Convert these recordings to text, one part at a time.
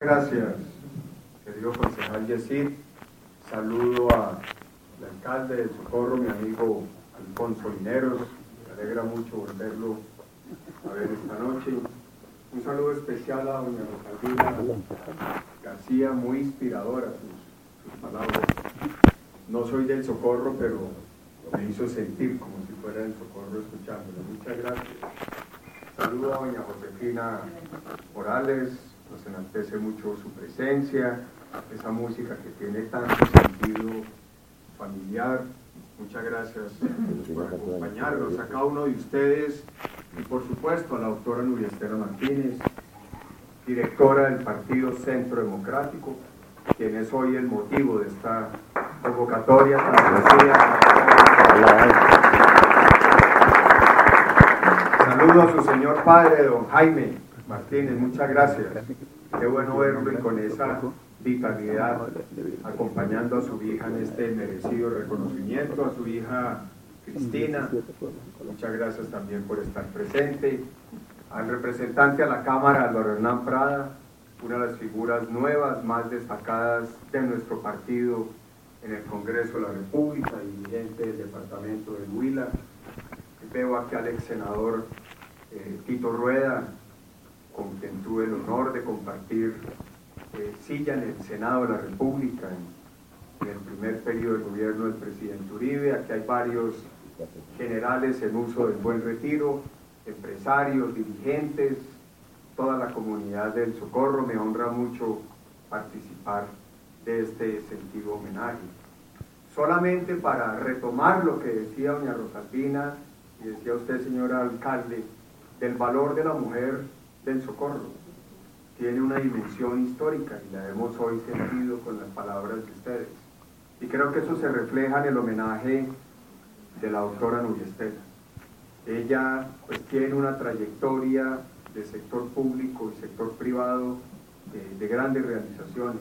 Gracias, querido concejal Yesid. Saludo al alcalde del Socorro, mi amigo Alfonso Lineros. Me alegra mucho volverlo a ver esta noche. Un saludo especial a doña Rosalina García, muy inspiradora sus, sus palabras. No soy del Socorro, pero me hizo sentir como si fuera del Socorro escuchándolo. Muchas gracias. Saludo a doña Josefina Morales, enaltece mucho su presencia, esa música que tiene tanto sentido familiar. Muchas gracias por acompañarnos a cada uno de ustedes. Y por supuesto a la doctora Nuria Estela Martínez, directora del Partido Centro Democrático, quien es hoy el motivo de esta convocatoria Saludo a su señor padre, don Jaime, Martínez, muchas gracias. Qué bueno verlo y con esa vitalidad acompañando a su hija en este merecido reconocimiento, a su hija Cristina. Muchas gracias también por estar presente. Al representante a la Cámara, Álvaro Hernán Prada, una de las figuras nuevas, más destacadas de nuestro partido en el Congreso de la República, dirigente del departamento de Huila. Veo aquí al ex senador eh, Tito Rueda, con quien tuve el honor de compartir eh, silla en el Senado de la República en, el primer periodo del gobierno del presidente Uribe. Aquí hay varios generales en uso del buen retiro, empresarios, dirigentes, toda la comunidad del Socorro. Me honra mucho participar de este sentido homenaje. Solamente para retomar lo que decía doña Rosalvina y decía usted, señor alcalde, del valor de la mujer del socorro tiene una dimensión histórica y la hemos hoy sentido con las palabras de ustedes. Y creo que eso se refleja en el homenaje de la doctora Nuria Estela. Ella pues tiene una trayectoria de sector público y sector privado de, de grandes realizaciones.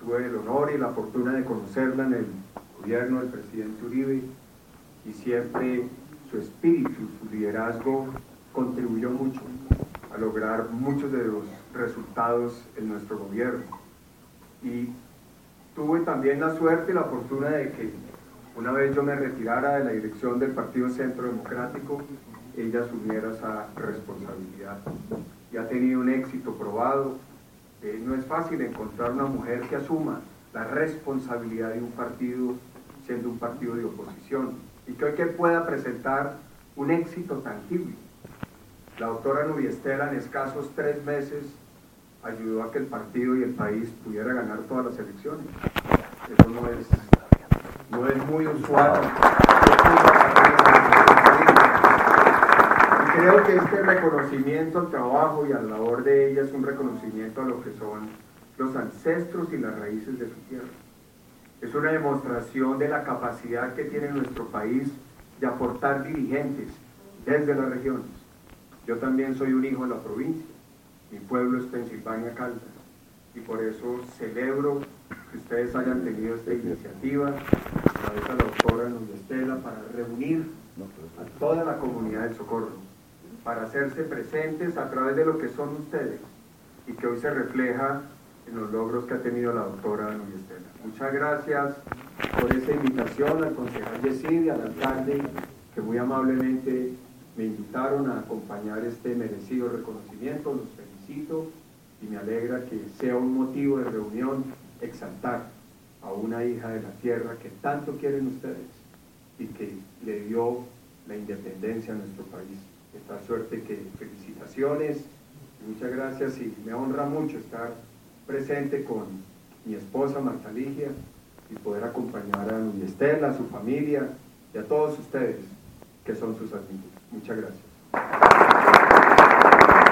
Tuve el honor y la fortuna de conocerla en el gobierno del presidente Uribe y siempre su espíritu, su liderazgo contribuyó mucho a lograr muchos de los resultados en nuestro gobierno. Y tuve también la suerte y la fortuna de que una vez yo me retirara de la dirección del Partido Centro Democrático, ella asumiera esa responsabilidad. Y ha tenido un éxito probado. Eh, no es fácil encontrar una mujer que asuma la responsabilidad de un partido siendo un partido de oposición y que hoy que pueda presentar un éxito tangible la doctora Estela en escasos tres meses ayudó a que el partido y el país pudiera ganar todas las elecciones. Eso no es, no es muy usual. Y creo que este reconocimiento al trabajo y a la labor de ella es un reconocimiento a lo que son los ancestros y las raíces de su tierra. Es una demostración de la capacidad que tiene nuestro país de aportar dirigentes desde las regiones yo también soy un hijo de la provincia. Mi pueblo es Pensilvania Caldas. Y por eso celebro que ustedes hayan tenido esta iniciativa, a través de la doctora Núñez Estela, para reunir a toda la comunidad del Socorro, para hacerse presentes a través de lo que son ustedes y que hoy se refleja en los logros que ha tenido la doctora Núñez Estela. Muchas gracias por esa invitación al concejal Yesid al alcalde, que muy amablemente me a acompañar este merecido reconocimiento, los felicito y me alegra que sea un motivo de reunión exaltar a una hija de la tierra que tanto quieren ustedes y que le dio la independencia a nuestro país. Esta suerte que felicitaciones, muchas gracias y me honra mucho estar presente con mi esposa Marta Ligia y poder acompañar a mi Estela, a su familia y a todos ustedes que son sus amigos. Muchas gracias. Thank you.